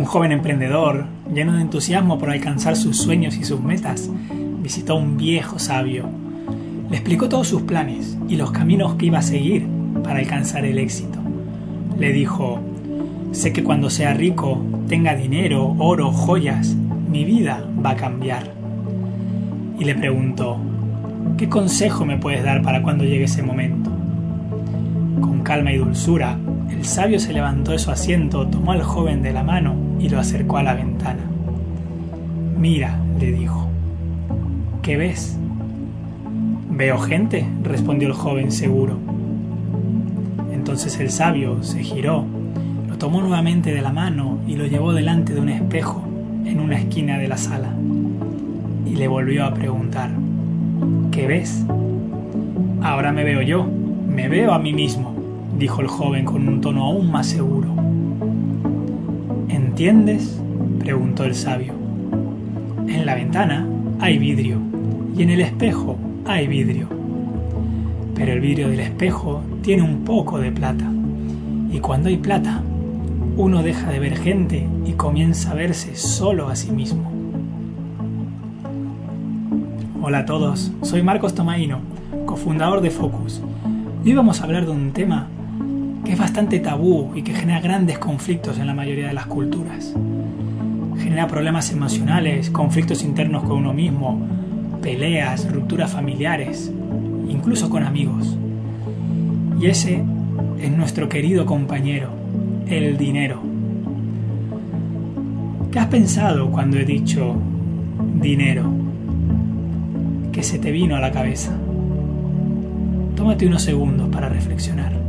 Un joven emprendedor, lleno de entusiasmo por alcanzar sus sueños y sus metas, visitó a un viejo sabio. Le explicó todos sus planes y los caminos que iba a seguir para alcanzar el éxito. Le dijo, sé que cuando sea rico, tenga dinero, oro, joyas, mi vida va a cambiar. Y le preguntó, ¿qué consejo me puedes dar para cuando llegue ese momento? Con calma y dulzura, el sabio se levantó de su asiento, tomó al joven de la mano y lo acercó a la ventana. Mira, le dijo, ¿qué ves? Veo gente, respondió el joven seguro. Entonces el sabio se giró, lo tomó nuevamente de la mano y lo llevó delante de un espejo en una esquina de la sala. Y le volvió a preguntar, ¿qué ves? Ahora me veo yo, me veo a mí mismo, dijo el joven con un tono aún más seguro. ¿Entiendes? preguntó el sabio. En la ventana hay vidrio y en el espejo hay vidrio. Pero el vidrio del espejo tiene un poco de plata. Y cuando hay plata, uno deja de ver gente y comienza a verse solo a sí mismo. Hola a todos, soy Marcos Tomaino, cofundador de Focus. Hoy vamos a hablar de un tema que es bastante tabú y que genera grandes conflictos en la mayoría de las culturas. Genera problemas emocionales, conflictos internos con uno mismo, peleas, rupturas familiares, incluso con amigos. Y ese es nuestro querido compañero, el dinero. ¿Qué has pensado cuando he dicho dinero? ¿Qué se te vino a la cabeza? Tómate unos segundos para reflexionar.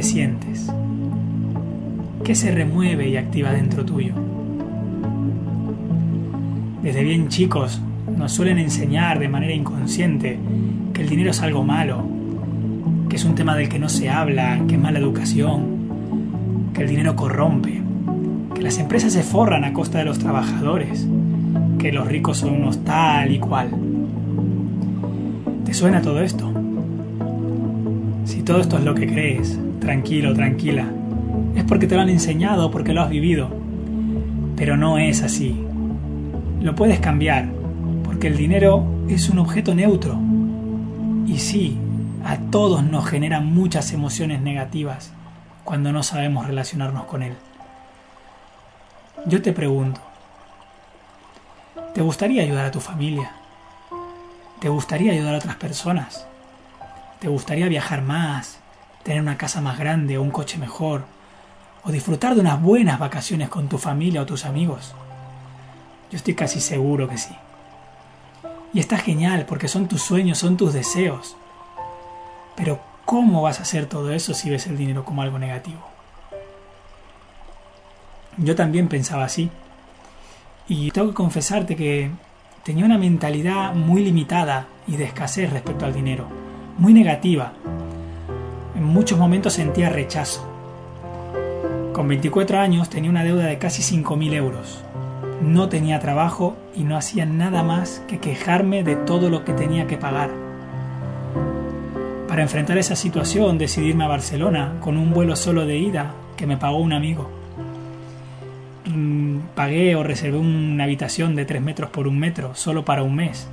¿Qué sientes? ¿Qué se remueve y activa dentro tuyo? Desde bien chicos nos suelen enseñar de manera inconsciente que el dinero es algo malo, que es un tema del que no se habla, que es mala educación, que el dinero corrompe, que las empresas se forran a costa de los trabajadores, que los ricos son unos tal y cual. ¿Te suena todo esto? Si todo esto es lo que crees, tranquilo, tranquila, es porque te lo han enseñado, porque lo has vivido. Pero no es así. Lo puedes cambiar, porque el dinero es un objeto neutro. Y sí, a todos nos genera muchas emociones negativas cuando no sabemos relacionarnos con él. Yo te pregunto, ¿te gustaría ayudar a tu familia? ¿Te gustaría ayudar a otras personas? ¿Te gustaría viajar más, tener una casa más grande o un coche mejor? ¿O disfrutar de unas buenas vacaciones con tu familia o tus amigos? Yo estoy casi seguro que sí. Y está genial porque son tus sueños, son tus deseos. Pero ¿cómo vas a hacer todo eso si ves el dinero como algo negativo? Yo también pensaba así. Y tengo que confesarte que tenía una mentalidad muy limitada y de escasez respecto al dinero, muy negativa. En muchos momentos sentía rechazo. Con 24 años tenía una deuda de casi 5.000 euros. No tenía trabajo y no hacía nada más que quejarme de todo lo que tenía que pagar. Para enfrentar esa situación decidí irme a Barcelona con un vuelo solo de ida que me pagó un amigo. Mm, pagué o reservé una habitación de 3 metros por un metro solo para un mes,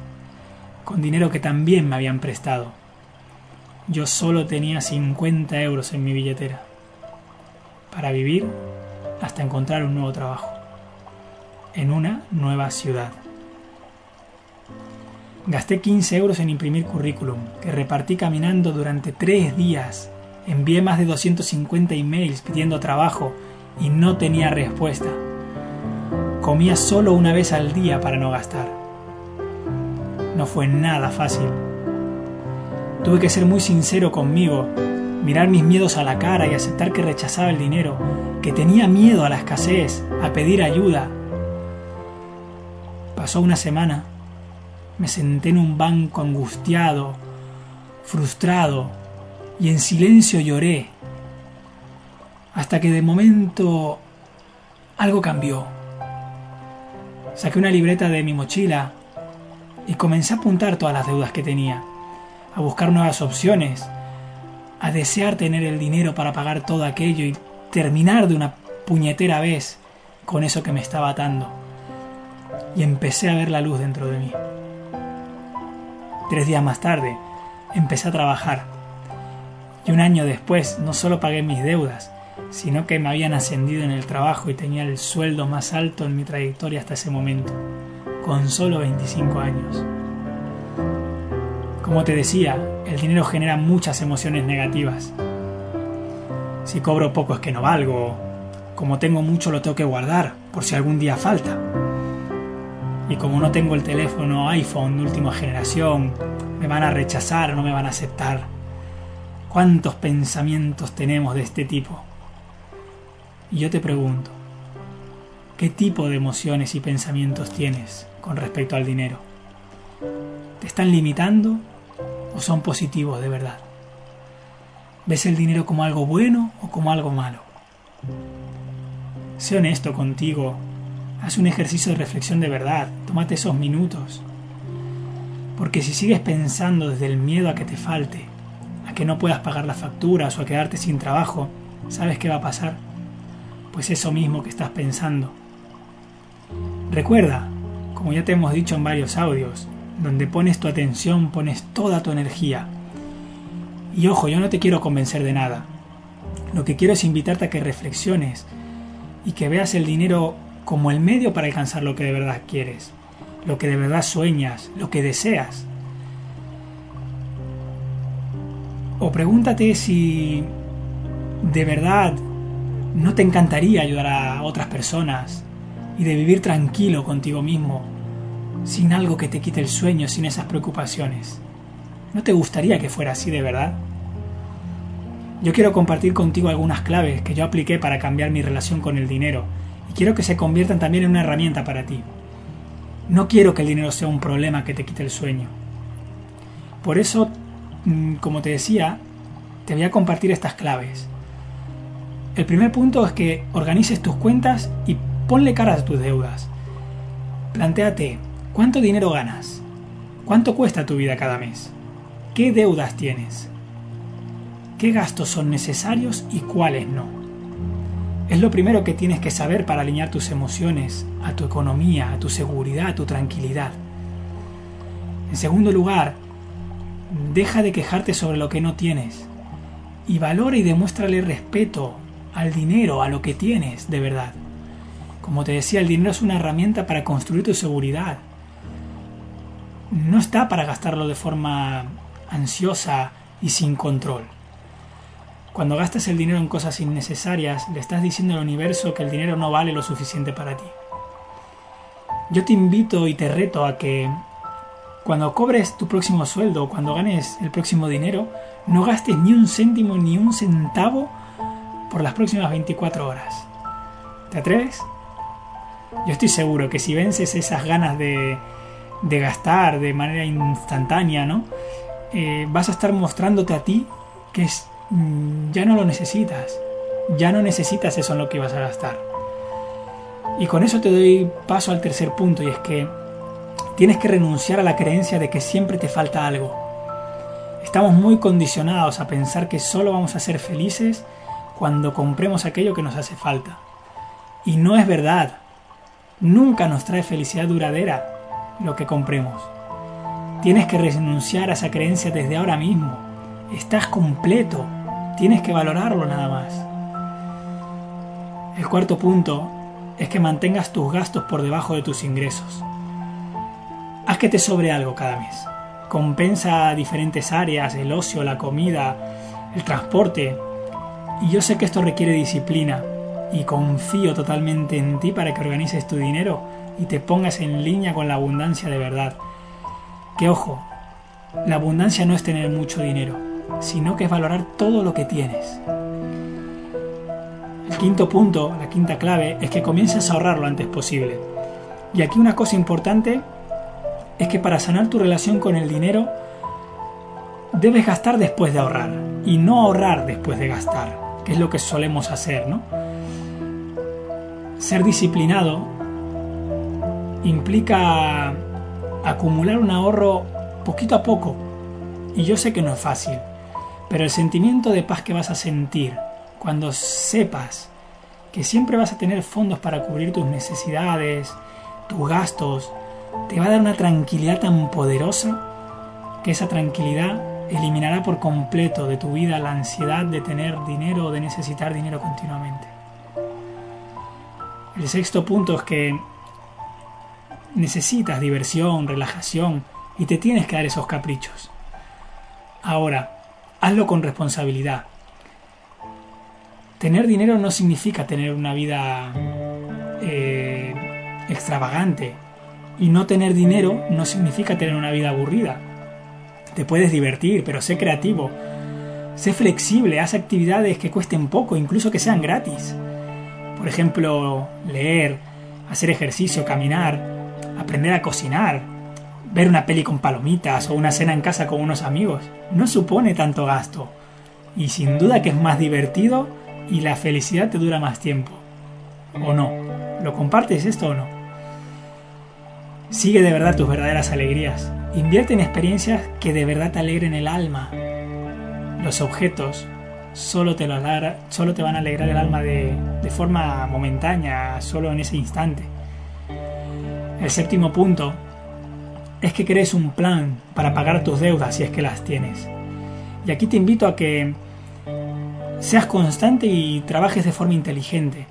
con dinero que también me habían prestado. Yo solo tenía 50 euros en mi billetera para vivir hasta encontrar un nuevo trabajo en una nueva ciudad. Gasté 15 euros en imprimir currículum, que repartí caminando durante tres días. Envié más de 250 emails pidiendo trabajo y no tenía respuesta. Comía solo una vez al día para no gastar. No fue nada fácil. Tuve que ser muy sincero conmigo, mirar mis miedos a la cara y aceptar que rechazaba el dinero, que tenía miedo a la escasez, a pedir ayuda. Pasó una semana me senté en un banco angustiado, frustrado, y en silencio lloré, hasta que de momento algo cambió. Saqué una libreta de mi mochila y comencé a apuntar todas las deudas que tenía, a buscar nuevas opciones, a desear tener el dinero para pagar todo aquello y terminar de una puñetera vez con eso que me estaba atando. Y empecé a ver la luz dentro de mí. Tres días más tarde, empecé a trabajar. Y un año después, no solo pagué mis deudas, sino que me habían ascendido en el trabajo y tenía el sueldo más alto en mi trayectoria hasta ese momento, con solo 25 años. Como te decía, el dinero genera muchas emociones negativas. Si cobro poco es que no valgo, como tengo mucho lo tengo que guardar por si algún día falta. Y como no tengo el teléfono iPhone de última generación, me van a rechazar, no me van a aceptar. ¿Cuántos pensamientos tenemos de este tipo? Y yo te pregunto, ¿qué tipo de emociones y pensamientos tienes con respecto al dinero? ¿Te están limitando o son positivos de verdad? ¿Ves el dinero como algo bueno o como algo malo? Sé honesto contigo. Haz un ejercicio de reflexión de verdad. Tómate esos minutos. Porque si sigues pensando desde el miedo a que te falte, a que no puedas pagar las facturas o a quedarte sin trabajo, ¿sabes qué va a pasar? Pues eso mismo que estás pensando. Recuerda, como ya te hemos dicho en varios audios, donde pones tu atención, pones toda tu energía. Y ojo, yo no te quiero convencer de nada. Lo que quiero es invitarte a que reflexiones y que veas el dinero como el medio para alcanzar lo que de verdad quieres, lo que de verdad sueñas, lo que deseas. O pregúntate si de verdad no te encantaría ayudar a otras personas y de vivir tranquilo contigo mismo sin algo que te quite el sueño, sin esas preocupaciones. ¿No te gustaría que fuera así de verdad? Yo quiero compartir contigo algunas claves que yo apliqué para cambiar mi relación con el dinero y quiero que se conviertan también en una herramienta para ti. No quiero que el dinero sea un problema que te quite el sueño. Por eso, mm, como te decía, te voy a compartir estas claves. El primer punto es que organices tus cuentas y ponle cara a tus deudas. Plantéate, ¿Cuánto dinero ganas? ¿Cuánto cuesta tu vida cada mes? ¿Qué deudas tienes? ¿Qué gastos son necesarios y cuáles no? Es lo primero que tienes que saber para alinear tus emociones a tu economía, a tu seguridad, a tu tranquilidad. En segundo lugar, deja de quejarte sobre lo que no tienes y valora y demuéstrale respeto al dinero, a lo que tienes de verdad. Como te decía, el dinero es una herramienta para construir tu seguridad, no está para gastarlo de forma ansiosa y sin control. Cuando gastas el dinero en cosas innecesarias, le estás diciendo al universo que el dinero no vale lo suficiente para ti. Yo te invito y te reto a que cuando cobres tu próximo sueldo, cuando ganes el próximo dinero, no gastes ni un céntimo ni un centavo por las próximas 24 horas. ¿Te atreves? Yo estoy seguro que si vences esas ganas de, de gastar de manera instantánea, ¿no? Eh, vas a estar mostrándote a ti que es, mm, ya no lo necesitas, ya no necesitas eso en lo que vas a gastar. Y con eso te doy paso al tercer punto y es que tienes que renunciar a la creencia de que siempre te falta algo. Estamos muy condicionados a pensar que solo vamos a ser felices cuando compremos aquello que nos hace falta. Y no es verdad. Nunca nos trae felicidad duradera lo que compremos. Tienes que renunciar a esa creencia desde ahora mismo. Estás completo. Tienes que valorarlo nada más. El cuarto punto es que mantengas tus gastos por debajo de tus ingresos. Haz que te sobre algo cada mes. Compensa diferentes áreas, el ocio, la comida, el transporte. Y yo sé que esto requiere disciplina y confío totalmente en ti para que organices tu dinero y te pongas en línea con la abundancia de verdad. Que ojo, la abundancia no es tener mucho dinero, sino que es valorar todo lo que tienes. El quinto punto, la quinta clave, es que comiences a ahorrar lo antes posible. Y aquí una cosa importante es que para sanar tu relación con el dinero, debes gastar después de ahorrar y no ahorrar después de gastar, que es lo que solemos hacer, ¿no? Ser disciplinado implica acumular un ahorro poquito a poco. Y yo sé que no es fácil, Pero el sentimiento de paz que vas a sentir cuando sepas que siempre vas a tener fondos para cubrir tus necesidades, tus gastos, te va a dar una tranquilidad tan poderosa que esa tranquilidad eliminará por completo de tu vida la ansiedad de tener dinero o de necesitar dinero continuamente. El sexto punto es que necesitas diversión, relajación y te tienes que dar esos caprichos. Ahora, hazlo con responsabilidad. Tener dinero no significa tener una vida eh, extravagante y no tener dinero no significa tener una vida aburrida. Te puedes divertir, pero sé creativo. Sé flexible, haz actividades que cuesten poco, incluso que sean gratis. Por ejemplo, leer, hacer ejercicio, caminar, aprender a cocinar, ver una peli con palomitas o una cena en casa con unos amigos. No supone tanto gasto. Y sin duda que es más divertido y la felicidad te dura más tiempo. ¿O no? ¿Lo compartes esto o no? Sigue de verdad tus verdaderas alegrías. Invierte en experiencias que de verdad te alegren el alma. Los objetos solo te, lo solo te van a alegrar el alma de, de forma momentánea, solo en ese instante. El séptimo punto es que crees un plan para pagar tus deudas si es que las tienes. Y aquí te invito a que seas constante y trabajes de forma inteligente.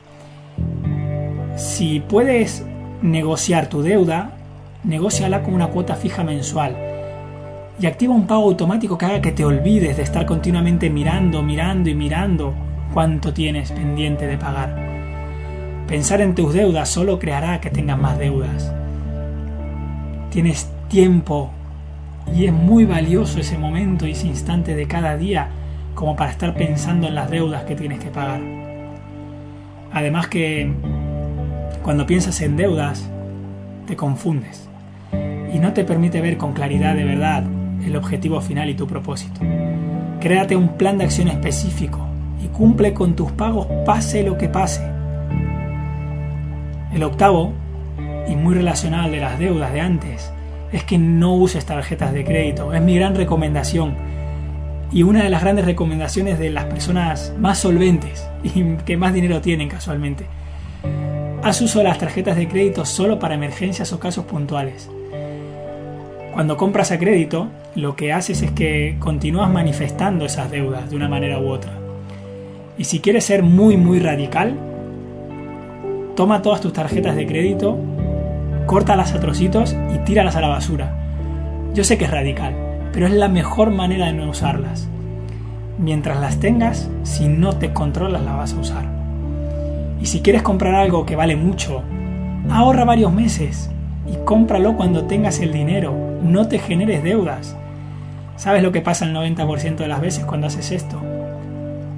Si puedes negociar tu deuda, negóciala con una cuota fija mensual y activa un pago automático que haga que te olvides de estar continuamente mirando, mirando y mirando cuánto tienes pendiente de pagar. Pensar en tus deudas solo creará que tengas más deudas. Tienes tiempo y es muy valioso ese momento y ese instante de cada día como para estar pensando en las deudas que tienes que pagar. Además que cuando piensas en deudas te confundes y no te permite ver con claridad de verdad el objetivo final y tu propósito. Créate un plan de acción específico y cumple con tus pagos pase lo que pase. El octavo, y muy relacionado de las deudas de antes, es que no uses tarjetas de crédito. Es mi gran recomendación. Y una de las grandes recomendaciones de las personas más solventes y que más dinero tienen casualmente. Haz uso de las tarjetas de crédito solo para emergencias o casos puntuales. Cuando compras a crédito, lo que haces es que continúas manifestando esas deudas de una manera u otra. Y si quieres ser muy, muy radical, toma todas tus tarjetas de crédito, córtalas a trocitos y tíralas a la basura. Yo sé que es radical, pero es la mejor manera de no usarlas. Mientras las tengas, si no te controlas, las vas a usar. Y si quieres comprar algo que vale mucho, ahorra varios meses y cómpralo cuando tengas el dinero no te generes deudas. ¿Sabes lo que pasa el 90% de las veces cuando haces esto?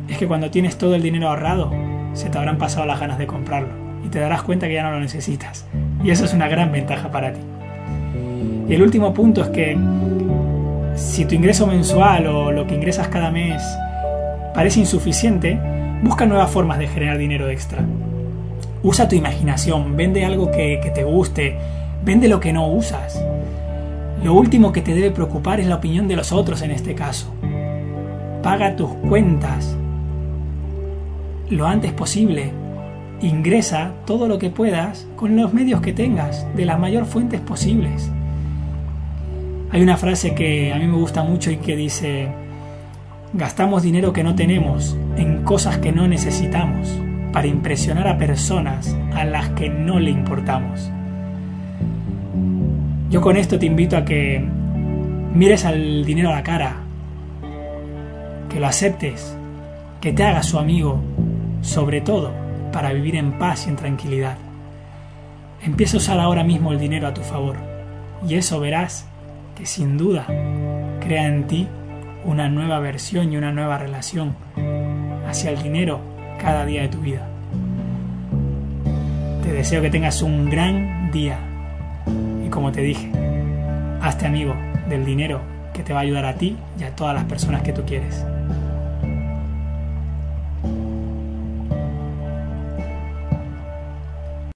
Es que cuando tienes todo el dinero ahorrado, se te habrán pasado las ganas de comprarlo y te darás cuenta que ya no lo necesitas. Y eso es una gran ventaja para ti. Y el último punto es que si tu ingreso mensual o lo que ingresas cada mes parece insuficiente, busca nuevas formas de generar dinero extra. Usa tu imaginación, vende algo que, que te guste, vende lo que no usas. Lo último que te debe preocupar es la opinión de los otros en este caso. Paga tus cuentas lo antes posible. Ingresa todo lo que puedas con los medios que tengas, de las mayores fuentes posibles. Hay una frase que a mí me gusta mucho y que dice, gastamos dinero que no tenemos en cosas que no necesitamos para impresionar a personas a las que no le importamos. Yo con esto te invito a que mires al dinero a la cara, que lo aceptes, que te hagas su amigo, sobre todo para vivir en paz y en tranquilidad. Empieza a usar ahora mismo el dinero a tu favor y eso verás que sin duda crea en ti una nueva versión y una nueva relación hacia el dinero cada día de tu vida. Te deseo que tengas un gran día como te dije, hazte amigo del dinero que te va a ayudar a ti y a todas las personas que tú quieres.